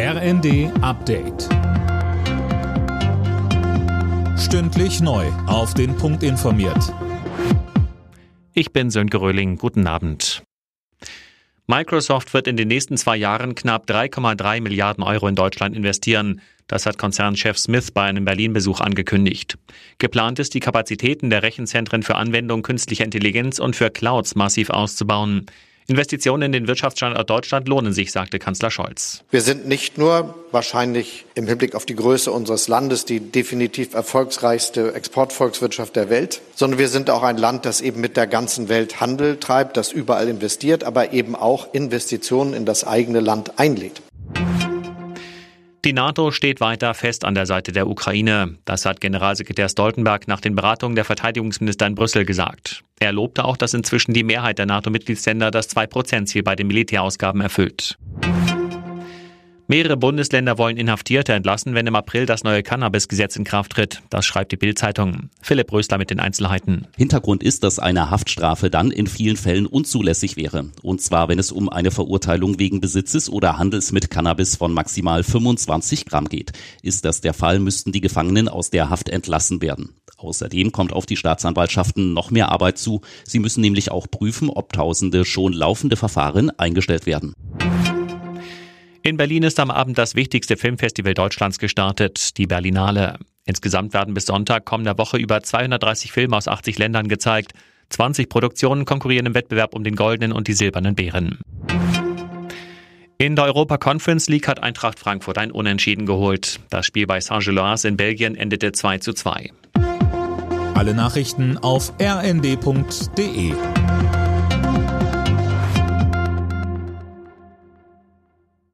RND Update. Stündlich neu. Auf den Punkt informiert. Ich bin Sönke Röhling. Guten Abend. Microsoft wird in den nächsten zwei Jahren knapp 3,3 Milliarden Euro in Deutschland investieren. Das hat Konzernchef Smith bei einem Berlin-Besuch angekündigt. Geplant ist, die Kapazitäten der Rechenzentren für Anwendung künstlicher Intelligenz und für Clouds massiv auszubauen. Investitionen in den Wirtschaftsstandort Deutschland lohnen sich, sagte Kanzler Scholz. Wir sind nicht nur wahrscheinlich im Hinblick auf die Größe unseres Landes die definitiv erfolgsreichste Exportvolkswirtschaft der Welt, sondern wir sind auch ein Land, das eben mit der ganzen Welt Handel treibt, das überall investiert, aber eben auch Investitionen in das eigene Land einlädt. Die NATO steht weiter fest an der Seite der Ukraine. Das hat Generalsekretär Stoltenberg nach den Beratungen der Verteidigungsminister in Brüssel gesagt. Er lobte auch, dass inzwischen die Mehrheit der NATO-Mitgliedsländer das 2-Prozent-Ziel bei den Militärausgaben erfüllt. Mehrere Bundesländer wollen Inhaftierte entlassen, wenn im April das neue Cannabis-Gesetz in Kraft tritt. Das schreibt die Bild-Zeitung. Philipp Rösler mit den Einzelheiten. Hintergrund ist, dass eine Haftstrafe dann in vielen Fällen unzulässig wäre. Und zwar, wenn es um eine Verurteilung wegen Besitzes oder Handels mit Cannabis von maximal 25 Gramm geht. Ist das der Fall, müssten die Gefangenen aus der Haft entlassen werden. Außerdem kommt auf die Staatsanwaltschaften noch mehr Arbeit zu. Sie müssen nämlich auch prüfen, ob tausende schon laufende Verfahren eingestellt werden. In Berlin ist am Abend das wichtigste Filmfestival Deutschlands gestartet, die Berlinale. Insgesamt werden bis Sonntag kommender Woche über 230 Filme aus 80 Ländern gezeigt. 20 Produktionen konkurrieren im Wettbewerb um den goldenen und die silbernen Bären. In der Europa Conference League hat Eintracht Frankfurt ein Unentschieden geholt. Das Spiel bei Saint-Gilloise in Belgien endete 2 zu 2. Alle Nachrichten auf rnd.de